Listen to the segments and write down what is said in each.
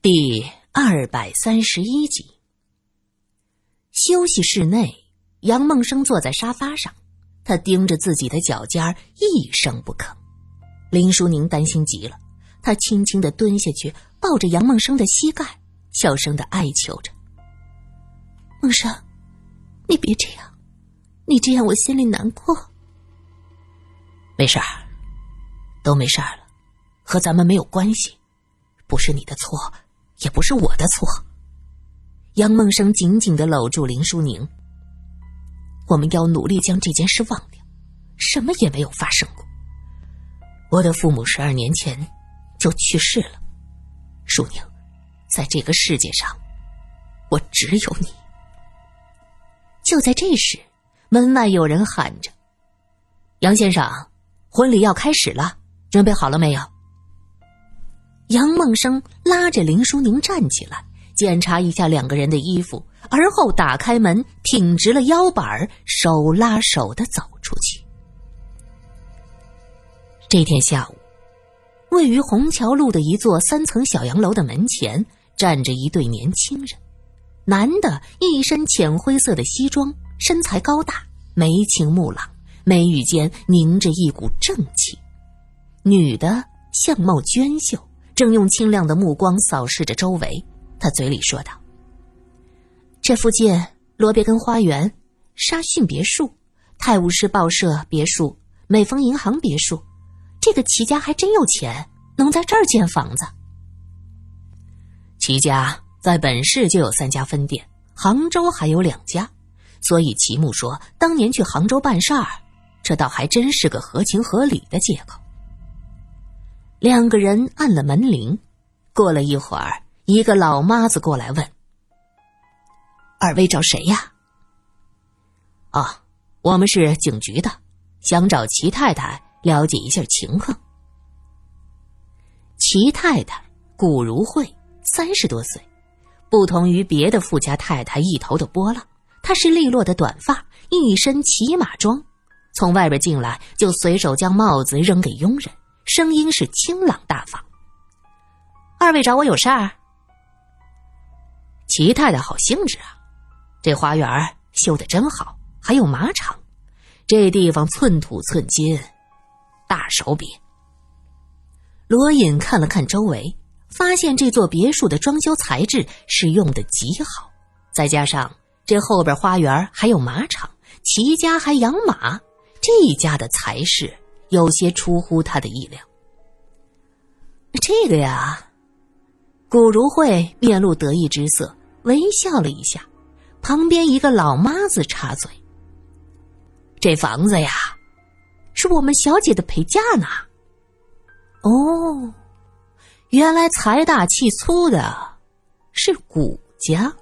第二百三十一集。休息室内，杨梦生坐在沙发上，他盯着自己的脚尖一声不吭。林淑宁担心极了，她轻轻的蹲下去，抱着杨梦生的膝盖，小声的哀求着：“梦生，你别这样，你这样我心里难过。”“没事儿，都没事儿了，和咱们没有关系，不是你的错。”也不是我的错。杨梦生紧紧的搂住林淑宁。我们要努力将这件事忘掉，什么也没有发生过。我的父母十二年前就去世了，淑宁，在这个世界上，我只有你。就在这时，门外有人喊着：“杨先生，婚礼要开始了，准备好了没有？”杨梦生拉着林淑宁站起来，检查一下两个人的衣服，而后打开门，挺直了腰板，手拉手的走出去。这天下午，位于虹桥路的一座三层小洋楼的门前，站着一对年轻人。男的一身浅灰色的西装，身材高大，眉清目朗，眉宇间凝着一股正气；女的相貌娟秀。正用清亮的目光扫视着周围，他嘴里说道：“这附近罗别根花园、沙逊别墅、泰晤士报社别墅、美丰银行别墅，这个齐家还真有钱，能在这儿建房子。齐家在本市就有三家分店，杭州还有两家，所以齐木说当年去杭州办事儿，这倒还真是个合情合理的借口。”两个人按了门铃，过了一会儿，一个老妈子过来问：“二位找谁呀？”“啊，我们是警局的，想找齐太太了解一下情况。”齐太太古如慧，三十多岁，不同于别的富家太太一头的波浪，她是利落的短发，一身骑马装，从外边进来就随手将帽子扔给佣人。声音是清朗大方。二位找我有事儿？齐太太好兴致啊，这花园修的真好，还有马场，这地方寸土寸金，大手笔。罗隐看了看周围，发现这座别墅的装修材质是用的极好，再加上这后边花园还有马场，齐家还养马，这一家的财势。有些出乎他的意料。这个呀，古如慧面露得意之色，微笑了一下。旁边一个老妈子插嘴：“这房子呀，是我们小姐的陪嫁呢。”哦，原来财大气粗的是古家。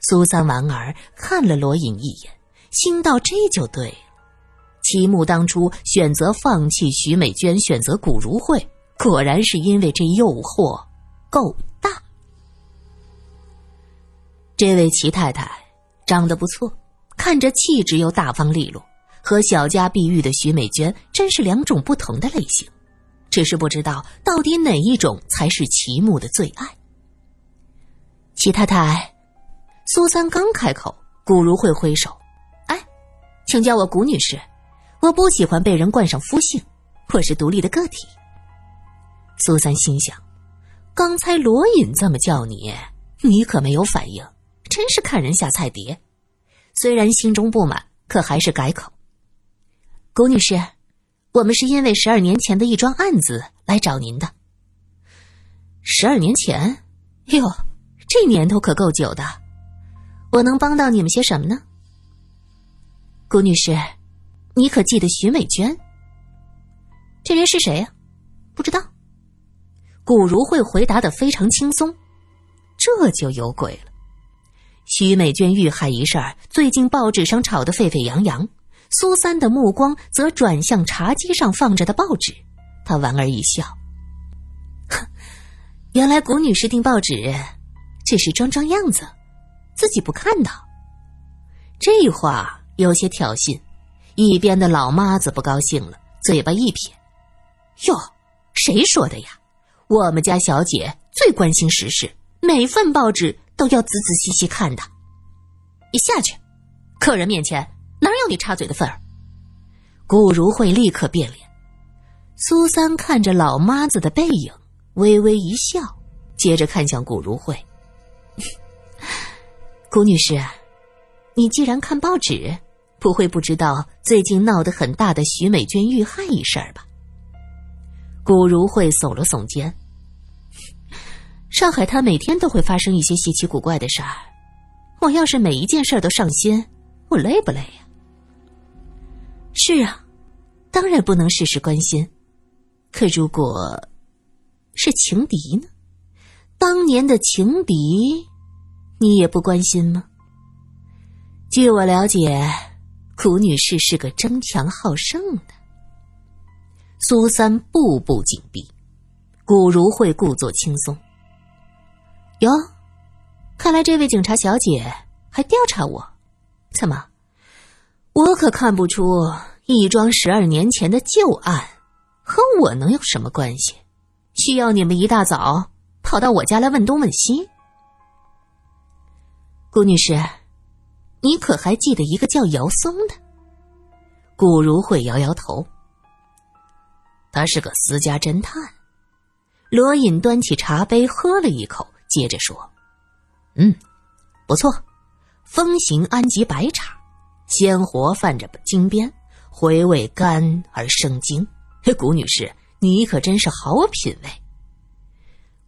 苏三莞儿看了罗隐一眼，心道：“这就对了。”齐木当初选择放弃徐美娟，选择古如慧，果然是因为这诱惑够大。这位齐太太长得不错，看着气质又大方利落，和小家碧玉的徐美娟真是两种不同的类型。只是不知道到底哪一种才是齐木的最爱。齐太太，苏三刚开口，古如慧挥手：“哎，请叫我古女士。”我不喜欢被人冠上夫姓，我是独立的个体。苏三心想，刚才罗隐这么叫你，你可没有反应，真是看人下菜碟。虽然心中不满，可还是改口：“谷女士，我们是因为十二年前的一桩案子来找您的。”十二年前，哟，这年头可够久的。我能帮到你们些什么呢？谷女士。你可记得徐美娟？这人是谁呀？不知道。古如慧回答的非常轻松，这就有鬼了。徐美娟遇害一事，最近报纸上炒得沸沸扬扬。苏三的目光则转向茶几上放着的报纸，他莞尔一笑：“哼，原来古女士订报纸，只是装装样子，自己不看的。”这话有些挑衅。一边的老妈子不高兴了，嘴巴一撇：“哟，谁说的呀？我们家小姐最关心时事，每份报纸都要仔仔细细看的。你下去，客人面前哪有你插嘴的份儿？顾如慧立刻变脸。苏三看着老妈子的背影，微微一笑，接着看向顾如慧：“ 顾女士，你既然看报纸，不会不知道最近闹得很大的徐美娟遇害一事吧？”古如慧耸了耸肩：“上海滩每天都会发生一些稀奇古怪的事儿，我要是每一件事儿都上心，我累不累呀？”“是啊，当然不能事事关心。”可如果是情敌呢？当年的情敌，你也不关心吗？据我了解，古女士是个争强好胜的。苏三步步紧逼，古如慧故作轻松。哟，看来这位警察小姐还调查我，怎么？我可看不出一桩十二年前的旧案。和我能有什么关系？需要你们一大早跑到我家来问东问西？顾女士，你可还记得一个叫姚松的？顾如慧摇摇头。他是个私家侦探。罗隐端起茶杯喝了一口，接着说：“嗯，不错，风行安吉白茶，鲜活泛着金边，回味甘而生津。”谷女士，你可真是好品味。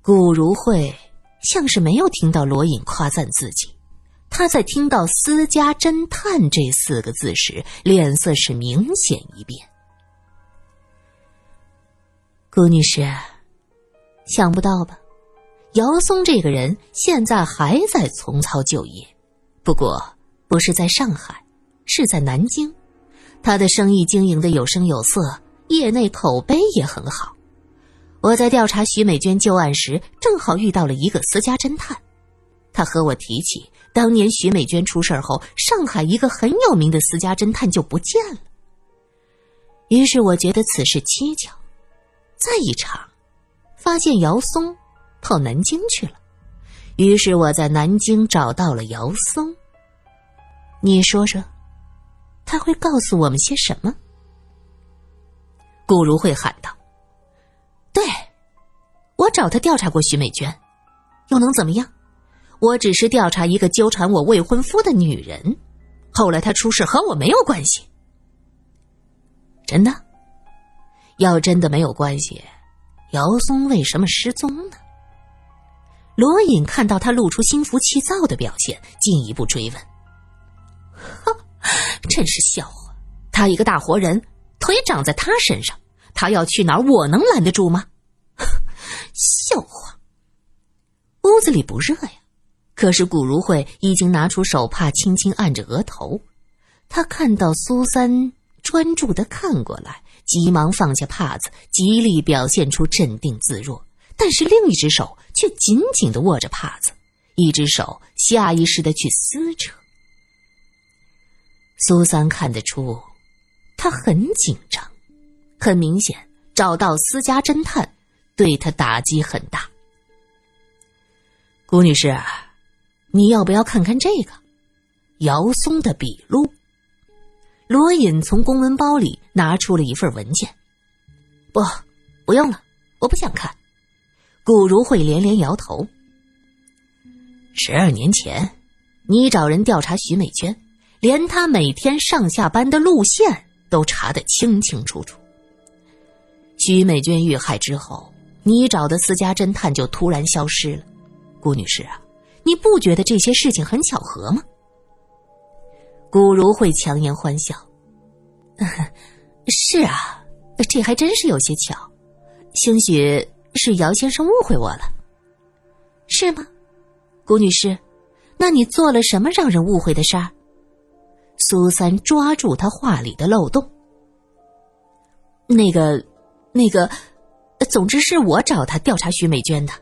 顾如慧像是没有听到罗隐夸赞自己，他在听到“私家侦探”这四个字时，脸色是明显一变。顾女士，想不到吧？姚松这个人现在还在从操旧业，不过不是在上海，是在南京。他的生意经营的有声有色。业内口碑也很好。我在调查徐美娟旧案时，正好遇到了一个私家侦探，他和我提起当年徐美娟出事后，上海一个很有名的私家侦探就不见了。于是我觉得此事蹊跷，再一查，发现姚松跑南京去了。于是我在南京找到了姚松。你说说，他会告诉我们些什么？顾如慧喊道：“对，我找他调查过徐美娟，又能怎么样？我只是调查一个纠缠我未婚夫的女人，后来她出事和我没有关系。真的？要真的没有关系，姚松为什么失踪呢？”罗隐看到他露出心浮气躁的表现，进一步追问：“哈，真是笑话！他一个大活人。”腿长在他身上，他要去哪儿，我能拦得住吗？笑话！屋子里不热呀，可是古如慧已经拿出手帕，轻轻按着额头。他看到苏三专注的看过来，急忙放下帕子，极力表现出镇定自若，但是另一只手却紧紧的握着帕子，一只手下意识的去撕扯。苏三看得出。他很紧张，很明显，找到私家侦探对他打击很大。古女士，你要不要看看这个姚松的笔录？罗隐从公文包里拿出了一份文件。不，不用了，我不想看。顾如慧连连摇头。十二年前，你找人调查徐美娟，连她每天上下班的路线。都查得清清楚楚。徐美娟遇害之后，你找的私家侦探就突然消失了。顾女士啊，你不觉得这些事情很巧合吗？古如慧强颜欢笑：“是啊，这还真是有些巧。兴许是姚先生误会我了，是吗？古女士，那你做了什么让人误会的事儿？”苏三抓住他话里的漏洞。那个，那个，总之是我找他调查徐美娟的。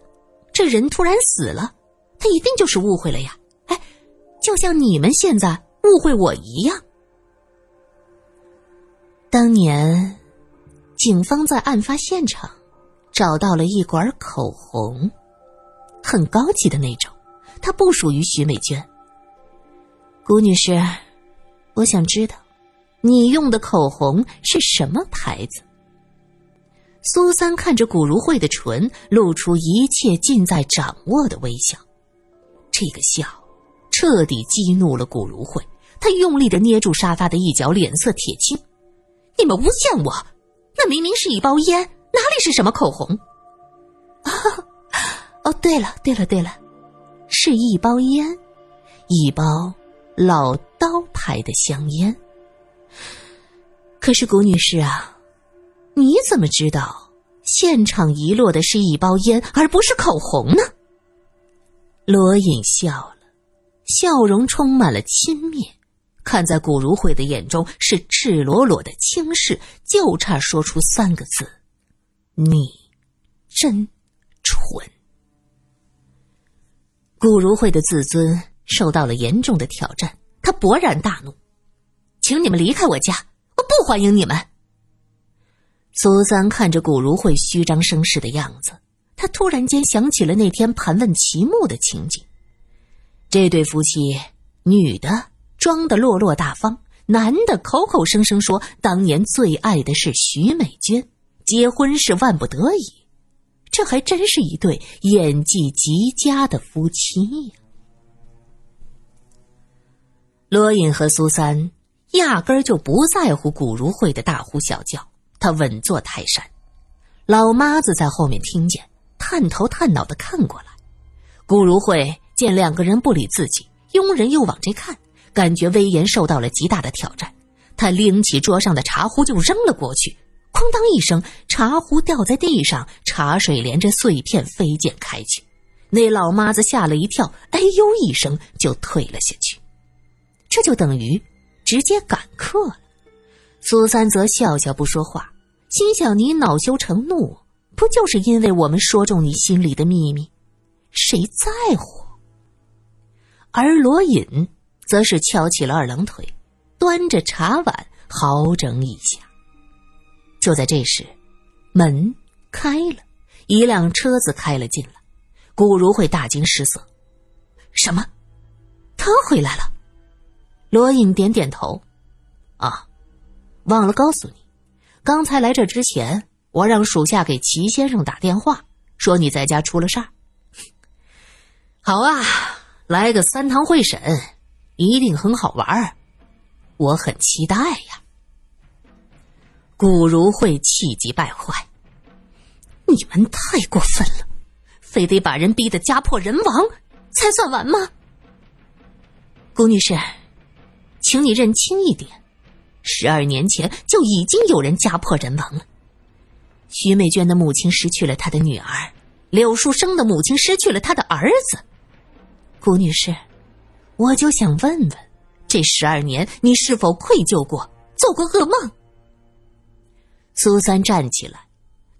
这人突然死了，他一定就是误会了呀！哎，就像你们现在误会我一样。当年，警方在案发现场找到了一管口红，很高级的那种，它不属于徐美娟。谷女士，我想知道，你用的口红是什么牌子？苏三看着古如慧的唇，露出一切尽在掌握的微笑。这个笑，彻底激怒了古如慧。他用力的捏住沙发的一角，脸色铁青：“你们诬陷我！那明明是一包烟，哪里是什么口红？” 哦，对了，对了，对了，是一包烟，一包老刀牌的香烟。可是，谷女士啊。你怎么知道现场遗落的是一包烟，而不是口红呢？罗隐笑了，笑容充满了轻蔑，看在古如慧的眼中是赤裸裸的轻视，就差说出三个字：“你真蠢。”古如慧的自尊受到了严重的挑战，他勃然大怒：“请你们离开我家，我不欢迎你们！”苏三看着古如慧虚张声势的样子，他突然间想起了那天盘问齐木的情景。这对夫妻，女的装的落落大方，男的口口声声说当年最爱的是徐美娟，结婚是万不得已。这还真是一对演技极佳的夫妻呀！罗隐和苏三压根儿就不在乎古如慧的大呼小叫。他稳坐泰山，老妈子在后面听见，探头探脑的看过来。顾如慧见两个人不理自己，佣人又往这看，感觉威严受到了极大的挑战。他拎起桌上的茶壶就扔了过去，哐当一声，茶壶掉在地上，茶水连着碎片飞溅开去。那老妈子吓了一跳，哎呦一声就退了下去。这就等于直接赶客了。苏三则笑笑不说话。心想：你恼羞成怒，不就是因为我们说中你心里的秘密？谁在乎？而罗隐则是翘起了二郎腿，端着茶碗好整一下。就在这时，门开了，一辆车子开了进来。顾如慧大惊失色：“什么？他回来了？”罗隐点点头：“啊，忘了告诉你。”刚才来这之前，我让属下给齐先生打电话，说你在家出了事儿。好啊，来个三堂会审，一定很好玩儿我很期待呀。古如慧气急败坏，你们太过分了，非得把人逼得家破人亡才算完吗？顾女士，请你认清一点。十二年前就已经有人家破人亡了。徐美娟的母亲失去了她的女儿，柳树生的母亲失去了他的儿子。谷女士，我就想问问，这十二年你是否愧疚过，做过噩梦？苏三站起来，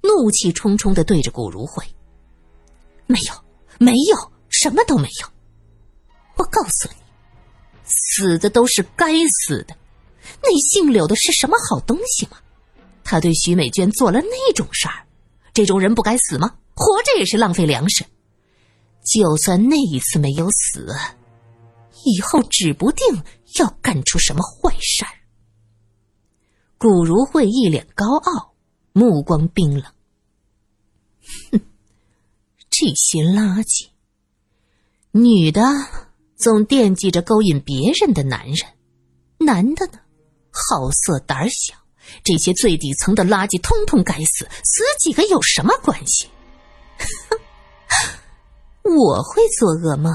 怒气冲冲的对着顾如慧：“没有，没有，什么都没有。我告诉你，死的都是该死的。”那姓柳的是什么好东西吗？他对徐美娟做了那种事儿，这种人不该死吗？活着也是浪费粮食。就算那一次没有死，以后指不定要干出什么坏事儿。古如慧一脸高傲，目光冰冷。哼，这些垃圾！女的总惦记着勾引别人的男人，男的呢？好色胆小，这些最底层的垃圾通通该死，死几个有什么关系？我会做噩梦，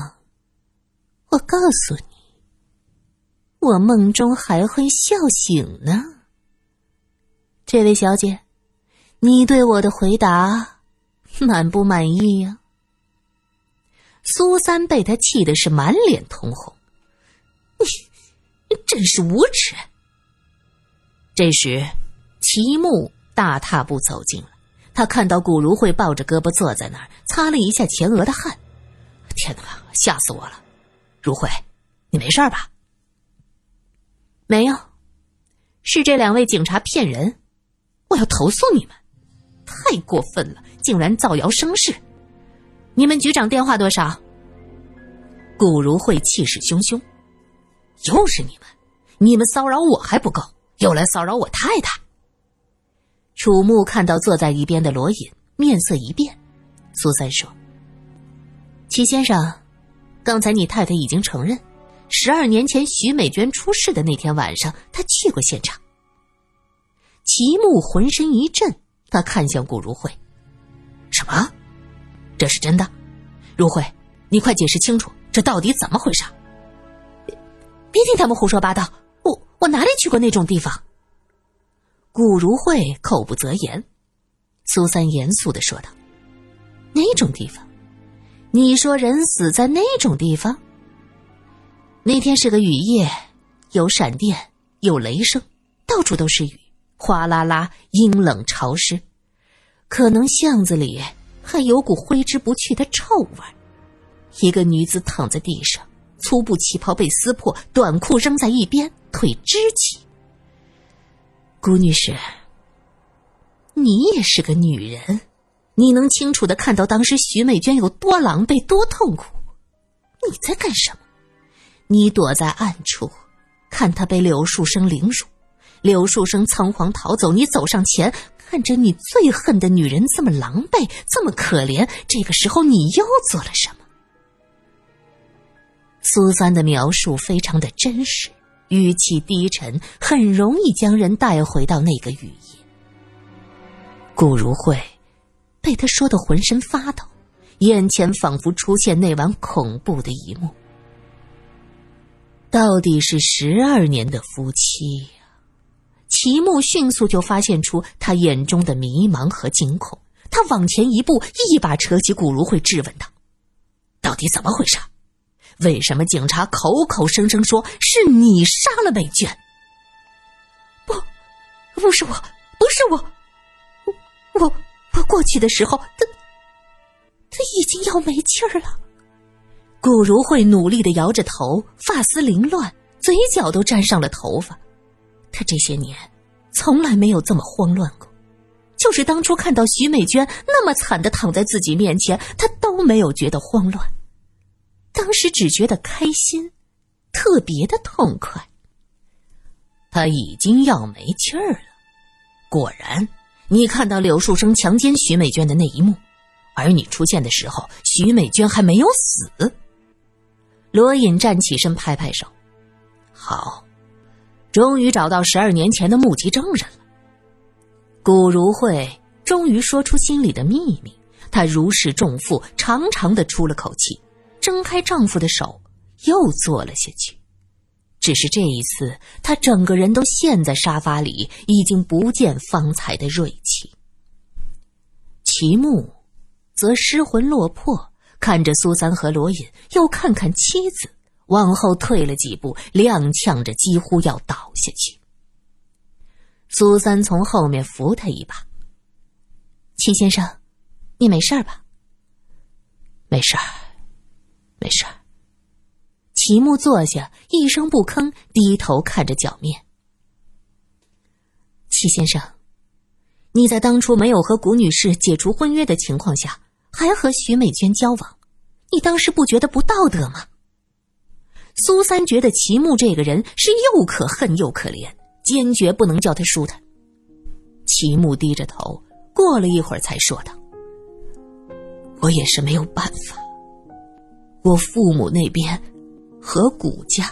我告诉你，我梦中还会笑醒呢。这位小姐，你对我的回答满不满意呀？苏三被他气的是满脸通红，你，你真是无耻！这时，齐木大踏步走进了。他看到古如慧抱着胳膊坐在那儿，擦了一下前额的汗。天哪，吓死我了！如慧，你没事吧？没有，是这两位警察骗人，我要投诉你们，太过分了，竟然造谣生事。你们局长电话多少？顾如慧气势汹汹，又是你们！你们骚扰我还不够，又来骚扰我太太。楚木看到坐在一边的罗隐，面色一变。苏三说：“齐先生，刚才你太太已经承认，十二年前徐美娟出事的那天晚上，她去过现场。”齐木浑身一震，他看向顾如慧：“什么？这是真的？如慧，你快解释清楚，这到底怎么回事？”别听他们胡说八道，我哪里去过那种地方？顾如慧口不择言，苏三严肃的说道：“那种地方？你说人死在那种地方？那天是个雨夜，有闪电，有雷声，到处都是雨，哗啦啦，阴冷潮湿，可能巷子里还有股挥之不去的臭味。一个女子躺在地上，粗布旗袍被撕破，短裤扔在一边，腿支起。”顾女士，你也是个女人，你能清楚的看到当时徐美娟有多狼狈、多痛苦。你在干什么？你躲在暗处，看她被柳树生凌辱，柳树生仓皇逃走。你走上前，看着你最恨的女人这么狼狈，这么可怜。这个时候，你又做了什么？苏三的描述非常的真实。语气低沉，很容易将人带回到那个雨夜。顾如慧被他说的浑身发抖，眼前仿佛出现那晚恐怖的一幕。到底是十二年的夫妻呀！齐木迅速就发现出他眼中的迷茫和惊恐，他往前一步，一把扯起顾如慧，质问道：“到底怎么回事？”为什么警察口口声声说是你杀了美娟？不，不是我，不是我，我我我过去的时候，他他已经要没气儿了。顾如慧努力的摇着头，发丝凌乱，嘴角都沾上了头发。他这些年从来没有这么慌乱过，就是当初看到徐美娟那么惨的躺在自己面前，他都没有觉得慌乱。当时只觉得开心，特别的痛快。他已经要没气儿了。果然，你看到柳树生强奸徐美娟的那一幕，而你出现的时候，徐美娟还没有死。罗隐站起身，拍拍手：“好，终于找到十二年前的目击证人了。”顾如慧终于说出心里的秘密，她如释重负，长长的出了口气。挣开丈夫的手，又坐了下去。只是这一次，她整个人都陷在沙发里，已经不见方才的锐气。齐木则失魂落魄，看着苏三和罗隐，又看看妻子，往后退了几步，踉跄着，几乎要倒下去。苏三从后面扶他一把：“齐先生，你没事吧？”“没事儿。”没事。齐木坐下，一声不吭，低头看着脚面。齐先生，你在当初没有和谷女士解除婚约的情况下，还和徐美娟交往，你当时不觉得不道德吗？苏三觉得齐木这个人是又可恨又可怜，坚决不能叫他舒坦。齐木低着头，过了一会儿才说道：“我也是没有办法。”我父母那边和谷家，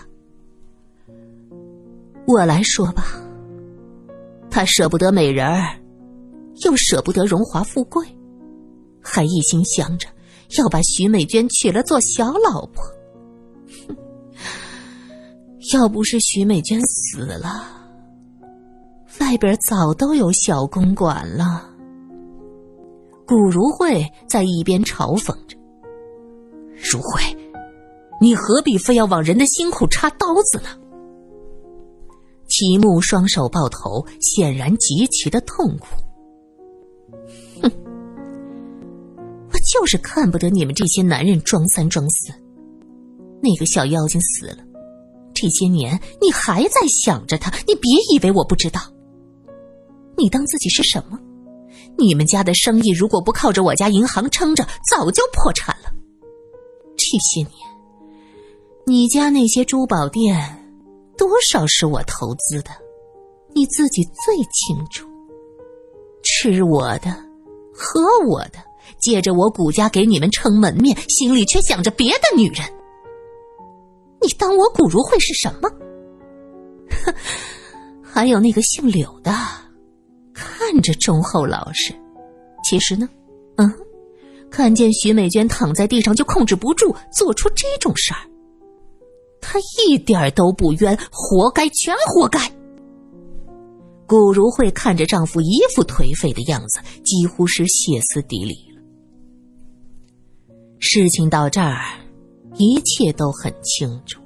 我来说吧。他舍不得美人儿，又舍不得荣华富贵，还一心想着要把徐美娟娶了做小老婆。要不是徐美娟死了，外边早都有小公馆了。古如慧在一边嘲讽着。如慧，你何必非要往人的心口插刀子呢？齐木双手抱头，显然极其的痛苦。哼，我就是看不得你们这些男人装三装四。那个小妖精死了，这些年你还在想着她，你别以为我不知道。你当自己是什么？你们家的生意如果不靠着我家银行撑着，早就破产这。些年，你家那些珠宝店多少是我投资的，你自己最清楚。吃我的，喝我的，借着我谷家给你们撑门面，心里却想着别的女人。你当我古如慧是什么？哼，还有那个姓柳的，看着忠厚老实，其实呢，嗯，看见徐美娟躺在地上就控制不住，做出这种事儿，她一点都不冤，活该，全活该。古如慧看着丈夫一副颓废的样子，几乎是歇斯底里了。事情到这儿，一切都很清楚。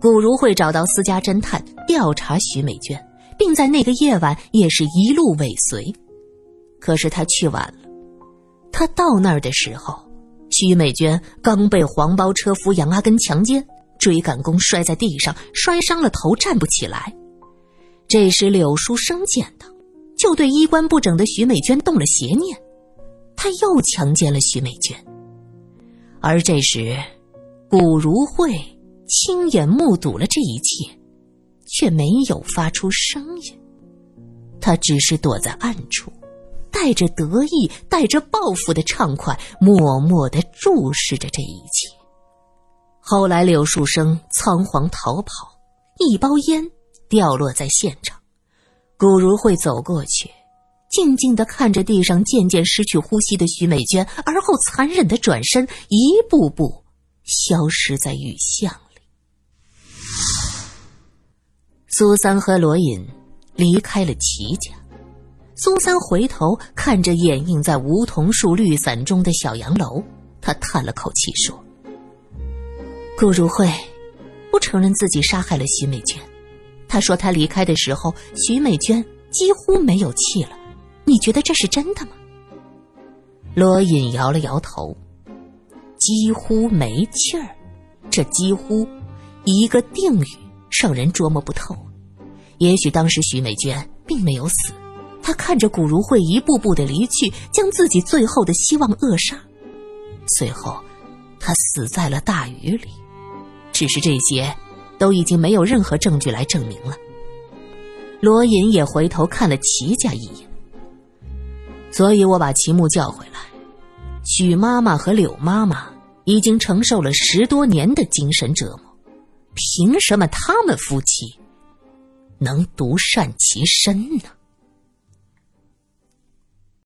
古如慧找到私家侦探调查徐美娟，并在那个夜晚也是一路尾随。可是他去晚了，他到那儿的时候，徐美娟刚被黄包车夫杨阿根强奸，追赶工摔在地上，摔伤了头，站不起来。这时，柳书生见到，就对衣冠不整的徐美娟动了邪念，他又强奸了徐美娟。而这时，古如慧亲眼目睹了这一切，却没有发出声音，他只是躲在暗处，带着得意、带着报复的畅快，默默的注视着这一切。后来，柳树生仓皇逃跑，一包烟。掉落在现场，古如慧走过去，静静的看着地上渐渐失去呼吸的徐美娟，而后残忍的转身，一步步消失在雨巷里。苏三和罗隐离开了齐家，苏三回头看着掩映在梧桐树绿伞中的小洋楼，他叹了口气说：“顾如慧不承认自己杀害了徐美娟。”他说：“他离开的时候，徐美娟几乎没有气了。你觉得这是真的吗？”罗隐摇了摇头：“几乎没气儿，这几乎一个定语，让人捉摸不透。也许当时徐美娟并没有死，他看着古如慧一步步的离去，将自己最后的希望扼杀。随后，他死在了大雨里。只是这些。”都已经没有任何证据来证明了。罗隐也回头看了齐家一眼，所以我把齐木叫回来。许妈妈和柳妈妈已经承受了十多年的精神折磨，凭什么他们夫妻能独善其身呢？